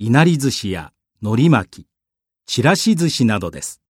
いなり寿司や海苔巻き、ちらし寿司などです。